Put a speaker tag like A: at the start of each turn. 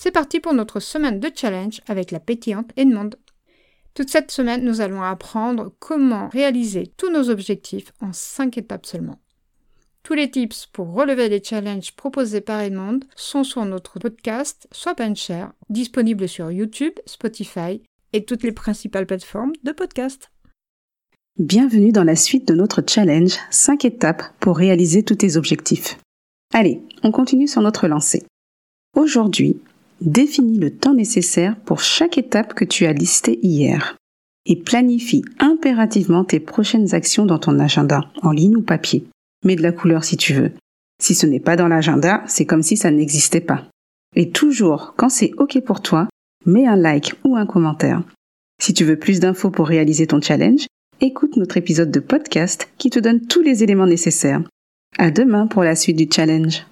A: C'est parti pour notre semaine de challenge avec la pétillante Edmond. Toute cette semaine, nous allons apprendre comment réaliser tous nos objectifs en 5 étapes seulement. Tous les tips pour relever les challenges proposés par Edmond sont sur notre podcast Swap and Share, disponible sur YouTube, Spotify et toutes les principales plateformes de podcast.
B: Bienvenue dans la suite de notre challenge 5 étapes pour réaliser tous tes objectifs. Allez, on continue sur notre lancée. Aujourd'hui, définis le temps nécessaire pour chaque étape que tu as listée hier et planifie impérativement tes prochaines actions dans ton agenda, en ligne ou papier. Mets de la couleur si tu veux. Si ce n'est pas dans l'agenda, c'est comme si ça n'existait pas. Et toujours, quand c'est OK pour toi, mets un like ou un commentaire. Si tu veux plus d'infos pour réaliser ton challenge, écoute notre épisode de podcast qui te donne tous les éléments nécessaires. À demain pour la suite du challenge.